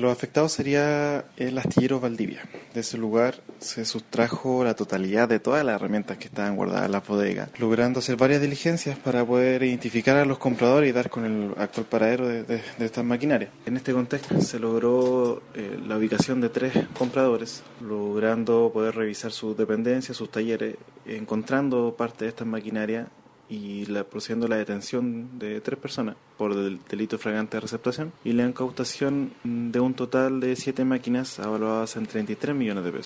Los afectados sería el astillero Valdivia. De ese lugar se sustrajo la totalidad de todas las herramientas que estaban guardadas en la bodega, logrando hacer varias diligencias para poder identificar a los compradores y dar con el actual paradero de, estas maquinarias. En este contexto se logró eh, la ubicación de tres compradores, logrando poder revisar sus dependencias, sus talleres, encontrando parte de estas maquinarias y la, procediendo a la detención de tres personas por el delito fragante de receptación y la incautación de un total de siete máquinas avaluadas en 33 millones de pesos.